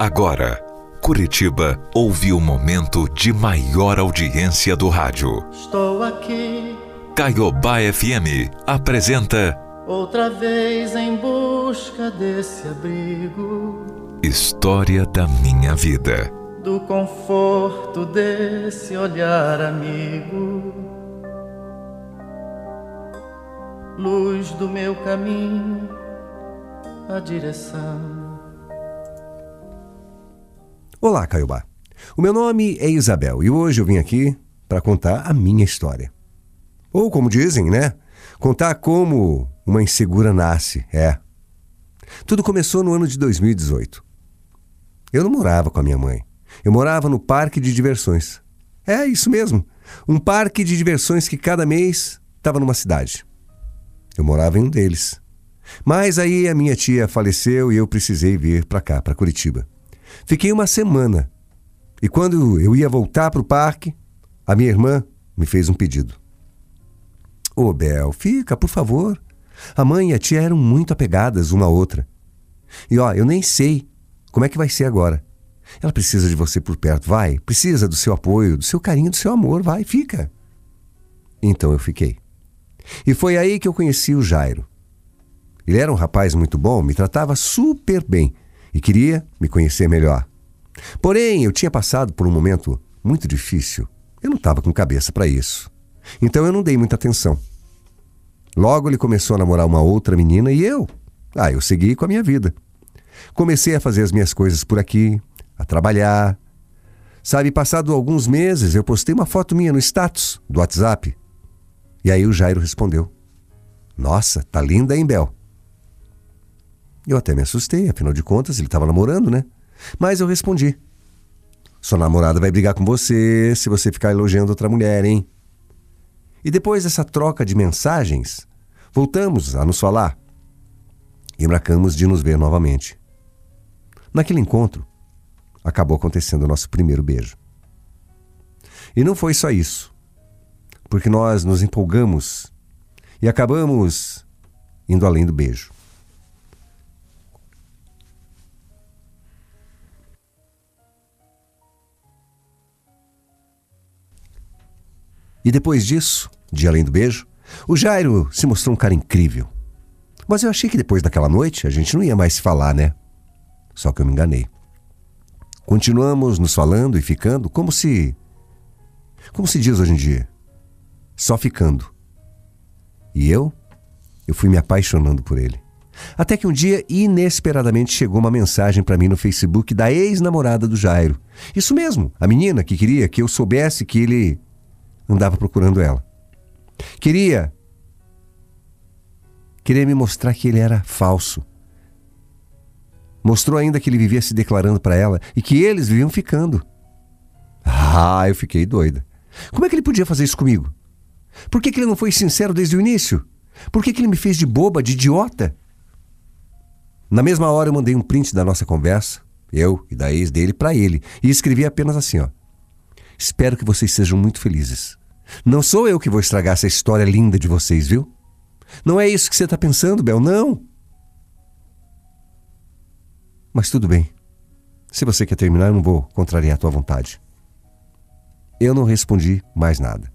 Agora, Curitiba ouve o momento de maior audiência do rádio. Estou aqui. Caiobá FM apresenta. Outra vez em busca desse abrigo. História da minha vida. Do conforto desse olhar amigo. Luz do meu caminho, a direção. Olá, Caiobá. O meu nome é Isabel e hoje eu vim aqui para contar a minha história. Ou como dizem, né? Contar como uma insegura nasce, é. Tudo começou no ano de 2018. Eu não morava com a minha mãe. Eu morava no parque de diversões. É isso mesmo. Um parque de diversões que cada mês estava numa cidade. Eu morava em um deles. Mas aí a minha tia faleceu e eu precisei vir para cá, para Curitiba. Fiquei uma semana. E quando eu ia voltar para o parque, a minha irmã me fez um pedido. Ô, oh, Bel, fica, por favor. A mãe e a tia eram muito apegadas uma à outra. E ó, eu nem sei como é que vai ser agora. Ela precisa de você por perto, vai. Precisa do seu apoio, do seu carinho, do seu amor, vai, fica. Então eu fiquei. E foi aí que eu conheci o Jairo. Ele era um rapaz muito bom, me tratava super bem e queria me conhecer melhor. Porém, eu tinha passado por um momento muito difícil. Eu não estava com cabeça para isso. Então eu não dei muita atenção. Logo ele começou a namorar uma outra menina e eu? Ah, eu segui com a minha vida. Comecei a fazer as minhas coisas por aqui, a trabalhar. Sabe, passado alguns meses, eu postei uma foto minha no status do WhatsApp. E aí o Jairo respondeu: Nossa, tá linda, hein, Bel? Eu até me assustei, afinal de contas ele estava namorando, né? Mas eu respondi: Sua namorada vai brigar com você se você ficar elogiando outra mulher, hein? E depois dessa troca de mensagens, voltamos a nos falar e marcamos de nos ver novamente. Naquele encontro, acabou acontecendo o nosso primeiro beijo. E não foi só isso, porque nós nos empolgamos e acabamos indo além do beijo. E depois disso, de além do beijo, o Jairo se mostrou um cara incrível. Mas eu achei que depois daquela noite a gente não ia mais se falar, né? Só que eu me enganei. Continuamos nos falando e ficando como se. Como se diz hoje em dia? Só ficando. E eu? Eu fui me apaixonando por ele. Até que um dia, inesperadamente, chegou uma mensagem para mim no Facebook da ex-namorada do Jairo. Isso mesmo, a menina que queria que eu soubesse que ele andava procurando ela. Queria. Queria me mostrar que ele era falso. Mostrou ainda que ele vivia se declarando para ela e que eles viviam ficando. Ah, eu fiquei doida. Como é que ele podia fazer isso comigo? Por que, que ele não foi sincero desde o início? Por que, que ele me fez de boba, de idiota? Na mesma hora eu mandei um print da nossa conversa, eu e da ex dele, para ele, e escrevi apenas assim: ó. Espero que vocês sejam muito felizes. Não sou eu que vou estragar essa história linda de vocês, viu? Não é isso que você está pensando, Bel, não. Mas tudo bem. Se você quer terminar, eu não vou contrariar a tua vontade. Eu não respondi mais nada.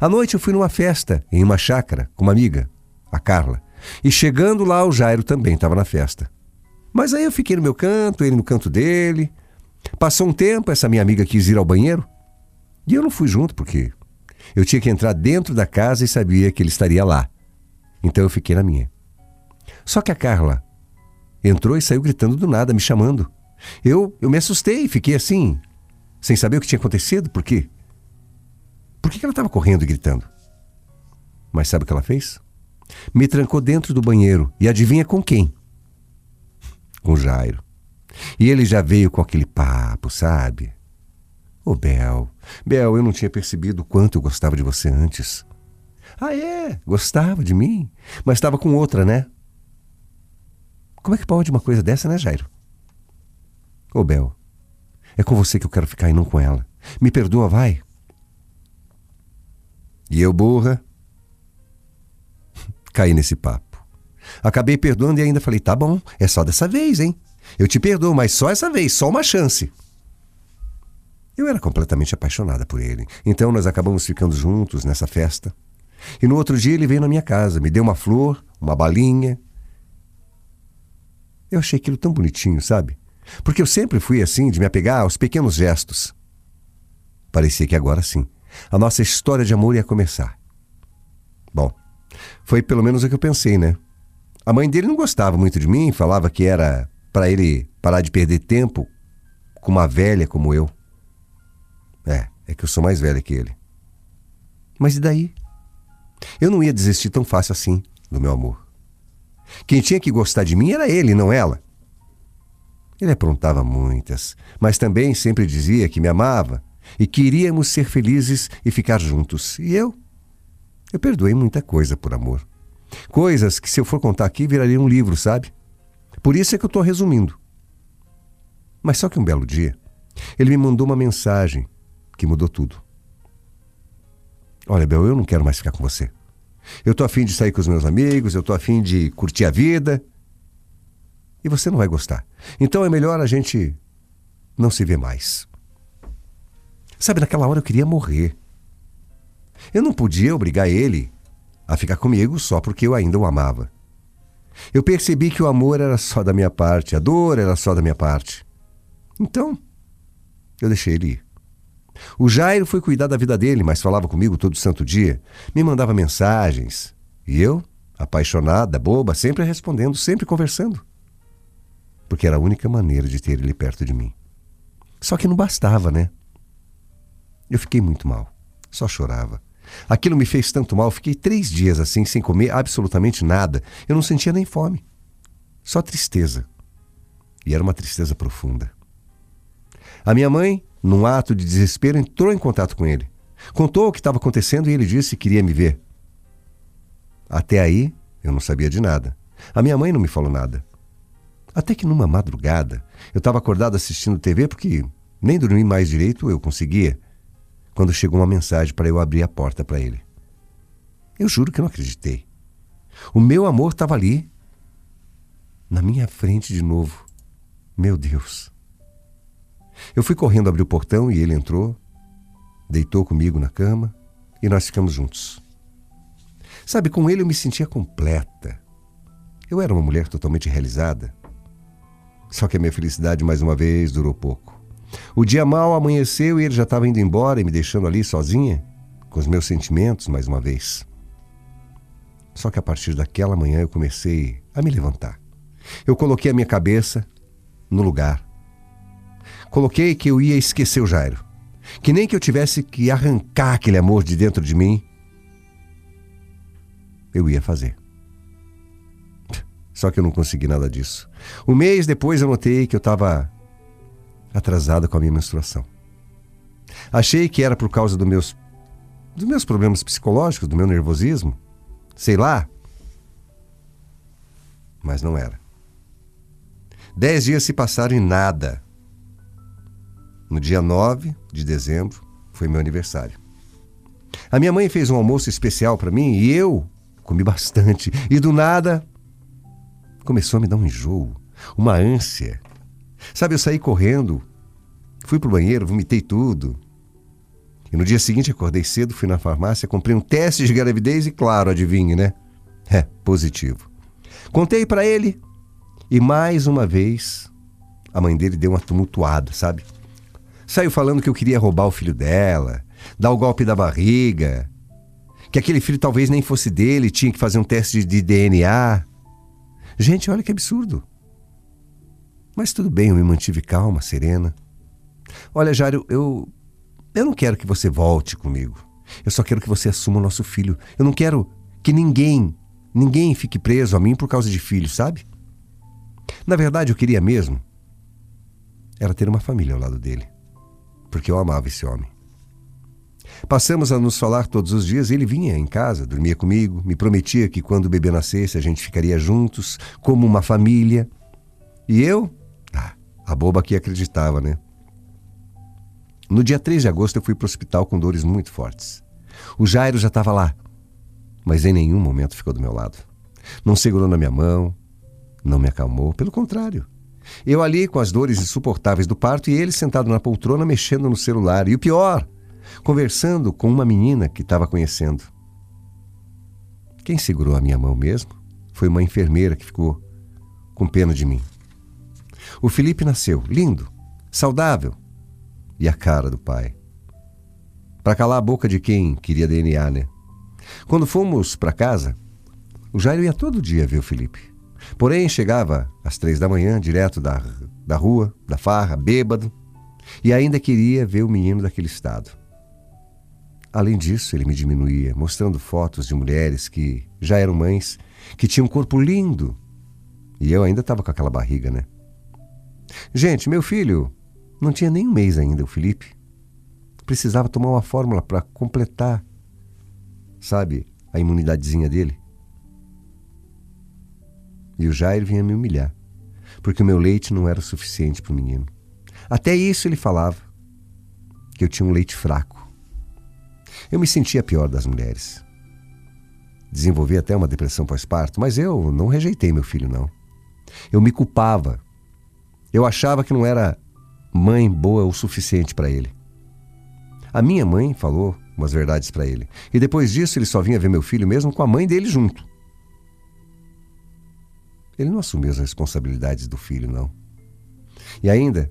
À noite eu fui numa festa em uma chácara com uma amiga, a Carla. E chegando lá, o Jairo também estava na festa. Mas aí eu fiquei no meu canto, ele no canto dele. Passou um tempo, essa minha amiga quis ir ao banheiro. E eu não fui junto, porque eu tinha que entrar dentro da casa e sabia que ele estaria lá. Então eu fiquei na minha. Só que a Carla entrou e saiu gritando do nada, me chamando. Eu, eu me assustei e fiquei assim, sem saber o que tinha acontecido. Por quê? Por que ela estava correndo e gritando? Mas sabe o que ela fez? Me trancou dentro do banheiro e adivinha com quem? Com Jairo. E ele já veio com aquele papo, sabe? Ô, oh, Bel, Bel, eu não tinha percebido quanto eu gostava de você antes. Ah, é? Gostava de mim? Mas estava com outra, né? Como é que pode uma coisa dessa, né, Jairo? Ô, oh, Bel, é com você que eu quero ficar e não com ela. Me perdoa, vai. E eu, burra, caí nesse papo. Acabei perdoando e ainda falei: tá bom, é só dessa vez, hein? Eu te perdoo, mas só essa vez, só uma chance. Eu era completamente apaixonada por ele. Então nós acabamos ficando juntos nessa festa. E no outro dia ele veio na minha casa, me deu uma flor, uma balinha. Eu achei aquilo tão bonitinho, sabe? Porque eu sempre fui assim, de me apegar aos pequenos gestos. Parecia que agora sim, a nossa história de amor ia começar. Bom, foi pelo menos o que eu pensei, né? A mãe dele não gostava muito de mim, falava que era para ele parar de perder tempo com uma velha como eu. É, é que eu sou mais velha que ele. Mas e daí? Eu não ia desistir tão fácil assim do meu amor. Quem tinha que gostar de mim era ele, não ela. Ele aprontava muitas, mas também sempre dizia que me amava e queríamos ser felizes e ficar juntos. E eu? Eu perdoei muita coisa por amor. Coisas que, se eu for contar aqui, viraria um livro, sabe? Por isso é que eu estou resumindo. Mas só que um belo dia, ele me mandou uma mensagem que mudou tudo. Olha, Bel, eu não quero mais ficar com você. Eu tô afim de sair com os meus amigos, eu tô afim de curtir a vida. E você não vai gostar. Então é melhor a gente não se ver mais. Sabe, naquela hora eu queria morrer. Eu não podia obrigar ele a ficar comigo só porque eu ainda o amava. Eu percebi que o amor era só da minha parte, a dor era só da minha parte. Então, eu deixei ele ir. O Jairo foi cuidar da vida dele, mas falava comigo todo santo dia, me mandava mensagens. E eu, apaixonada, boba, sempre respondendo, sempre conversando. Porque era a única maneira de ter ele perto de mim. Só que não bastava, né? Eu fiquei muito mal, só chorava. Aquilo me fez tanto mal, fiquei três dias assim, sem comer absolutamente nada. Eu não sentia nem fome, só tristeza. E era uma tristeza profunda. A minha mãe num ato de desespero, entrou em contato com ele. Contou o que estava acontecendo e ele disse que queria me ver. Até aí, eu não sabia de nada. A minha mãe não me falou nada. Até que numa madrugada, eu estava acordado assistindo TV porque nem dormir mais direito eu conseguia, quando chegou uma mensagem para eu abrir a porta para ele. Eu juro que não acreditei. O meu amor estava ali, na minha frente de novo. Meu Deus. Eu fui correndo abrir o portão e ele entrou, deitou comigo na cama e nós ficamos juntos. Sabe, com ele eu me sentia completa. Eu era uma mulher totalmente realizada. Só que a minha felicidade, mais uma vez, durou pouco. O dia mal amanheceu e ele já estava indo embora e me deixando ali sozinha, com os meus sentimentos, mais uma vez. Só que a partir daquela manhã eu comecei a me levantar. Eu coloquei a minha cabeça no lugar Coloquei que eu ia esquecer o Jairo. Que nem que eu tivesse que arrancar aquele amor de dentro de mim. Eu ia fazer. Só que eu não consegui nada disso. Um mês depois eu notei que eu estava atrasada com a minha menstruação. Achei que era por causa dos meus, dos meus problemas psicológicos, do meu nervosismo. Sei lá. Mas não era. Dez dias se passaram e nada. No dia 9 de dezembro foi meu aniversário. A minha mãe fez um almoço especial para mim e eu comi bastante. E do nada começou a me dar um enjoo, uma ânsia. Sabe, eu saí correndo, fui pro banheiro, vomitei tudo. E no dia seguinte acordei cedo, fui na farmácia, comprei um teste de gravidez e, claro, adivinhe, né? É, positivo. Contei para ele e mais uma vez a mãe dele deu uma tumultuada, sabe? Saiu falando que eu queria roubar o filho dela, dar o golpe da barriga, que aquele filho talvez nem fosse dele, tinha que fazer um teste de DNA. Gente, olha que absurdo. Mas tudo bem, eu me mantive calma, serena. Olha, Jário, eu. Eu não quero que você volte comigo. Eu só quero que você assuma o nosso filho. Eu não quero que ninguém, ninguém fique preso a mim por causa de filho, sabe? Na verdade, eu queria mesmo era ter uma família ao lado dele porque eu amava esse homem. Passamos a nos falar todos os dias. Ele vinha em casa, dormia comigo, me prometia que quando o bebê nascesse a gente ficaria juntos, como uma família. E eu? Ah, a boba que acreditava, né? No dia 3 de agosto eu fui para o hospital com dores muito fortes. O Jairo já estava lá, mas em nenhum momento ficou do meu lado. Não segurou na minha mão, não me acalmou, pelo contrário. Eu ali com as dores insuportáveis do parto e ele sentado na poltrona mexendo no celular. E o pior, conversando com uma menina que estava conhecendo. Quem segurou a minha mão mesmo foi uma enfermeira que ficou com pena de mim. O Felipe nasceu, lindo, saudável, e a cara do pai. Para calar a boca de quem queria DNA, né? Quando fomos para casa, o Jairo ia todo dia ver o Felipe. Porém, chegava às três da manhã, direto da, da rua, da farra, bêbado, e ainda queria ver o menino daquele estado. Além disso, ele me diminuía, mostrando fotos de mulheres que já eram mães, que tinham um corpo lindo. E eu ainda estava com aquela barriga, né? Gente, meu filho não tinha nem um mês ainda, o Felipe. Precisava tomar uma fórmula para completar, sabe, a imunidadezinha dele. E o Jair vinha me humilhar, porque o meu leite não era suficiente para o menino. Até isso ele falava, que eu tinha um leite fraco. Eu me sentia pior das mulheres. Desenvolvi até uma depressão pós-parto, mas eu não rejeitei meu filho, não. Eu me culpava. Eu achava que não era mãe boa o suficiente para ele. A minha mãe falou umas verdades para ele. E depois disso ele só vinha ver meu filho mesmo com a mãe dele junto. Ele não assumiu as responsabilidades do filho, não. E ainda,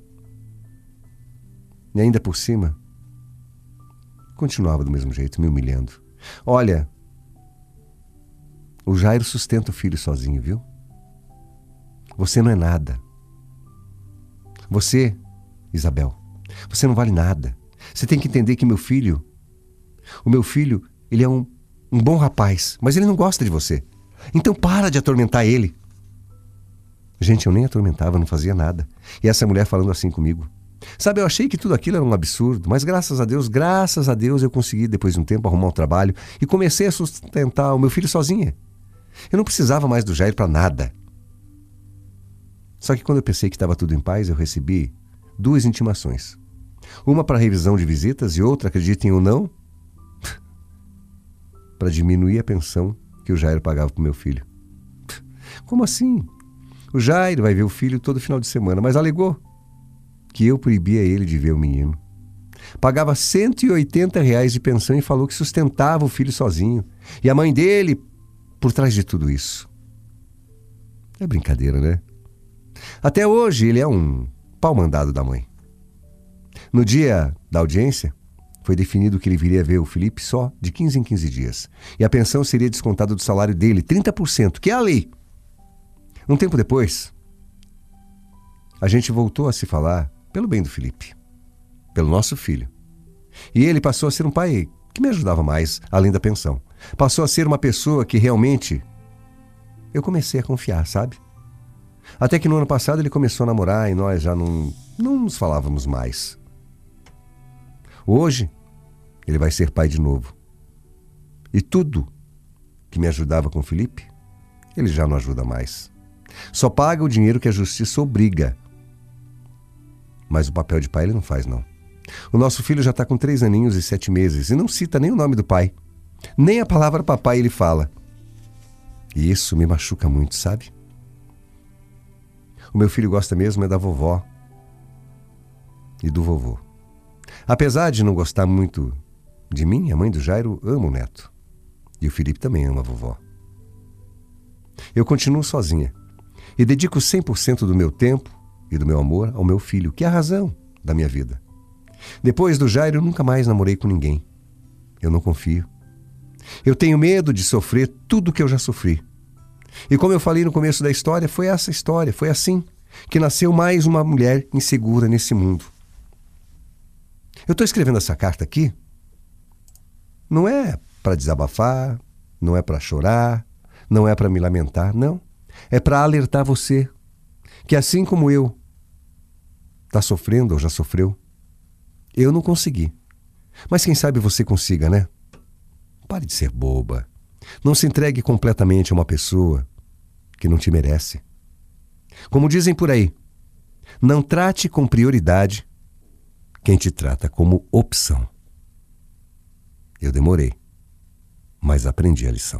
e ainda por cima, continuava do mesmo jeito, me humilhando. Olha, o Jairo sustenta o filho sozinho, viu? Você não é nada. Você, Isabel, você não vale nada. Você tem que entender que meu filho, o meu filho, ele é um, um bom rapaz, mas ele não gosta de você. Então para de atormentar ele. Gente, eu nem atormentava, não fazia nada. E essa mulher falando assim comigo. Sabe, eu achei que tudo aquilo era um absurdo, mas graças a Deus, graças a Deus, eu consegui, depois de um tempo, arrumar um trabalho e comecei a sustentar o meu filho sozinha. Eu não precisava mais do Jair para nada. Só que quando eu pensei que estava tudo em paz, eu recebi duas intimações. Uma para revisão de visitas e outra, acreditem ou não, para diminuir a pensão que o Jair pagava para meu filho. Como assim? O Jair vai ver o filho todo final de semana, mas alegou que eu proibia ele de ver o menino. Pagava 180 reais de pensão e falou que sustentava o filho sozinho. E a mãe dele por trás de tudo isso. É brincadeira, né? Até hoje ele é um pau mandado da mãe. No dia da audiência, foi definido que ele viria ver o Felipe só de 15 em 15 dias. E a pensão seria descontada do salário dele, 30%, que é a lei. Um tempo depois, a gente voltou a se falar pelo bem do Felipe, pelo nosso filho. E ele passou a ser um pai que me ajudava mais, além da pensão. Passou a ser uma pessoa que realmente eu comecei a confiar, sabe? Até que no ano passado ele começou a namorar e nós já não, não nos falávamos mais. Hoje, ele vai ser pai de novo. E tudo que me ajudava com o Felipe, ele já não ajuda mais. Só paga o dinheiro que a justiça obriga. Mas o papel de pai ele não faz, não. O nosso filho já está com três aninhos e sete meses e não cita nem o nome do pai. Nem a palavra papai ele fala. E isso me machuca muito, sabe? O meu filho gosta mesmo é da vovó e do vovô. Apesar de não gostar muito de mim, a mãe do Jairo ama o neto. E o Felipe também ama a vovó. Eu continuo sozinha e dedico 100% do meu tempo e do meu amor ao meu filho, que é a razão da minha vida. Depois do Jairo, nunca mais namorei com ninguém. Eu não confio. Eu tenho medo de sofrer tudo que eu já sofri. E como eu falei no começo da história, foi essa história, foi assim que nasceu mais uma mulher insegura nesse mundo. Eu estou escrevendo essa carta aqui, não é para desabafar, não é para chorar, não é para me lamentar, não é para alertar você que, assim como eu, está sofrendo ou já sofreu. Eu não consegui. Mas quem sabe você consiga, né? Pare de ser boba. Não se entregue completamente a uma pessoa que não te merece. Como dizem por aí, não trate com prioridade quem te trata como opção. Eu demorei, mas aprendi a lição.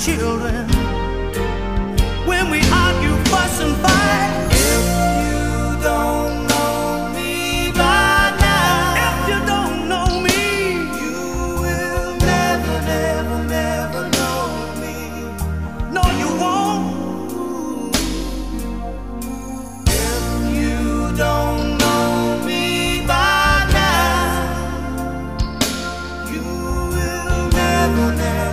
children when we argue, fuss, and fight. If you don't know me by now, if you don't know me, you will never, never, never know me. No, you won't. If you don't know me by now, you will never, never, never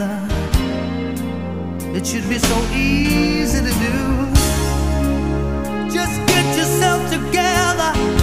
other. It should be so easy to do. Just get yourself together.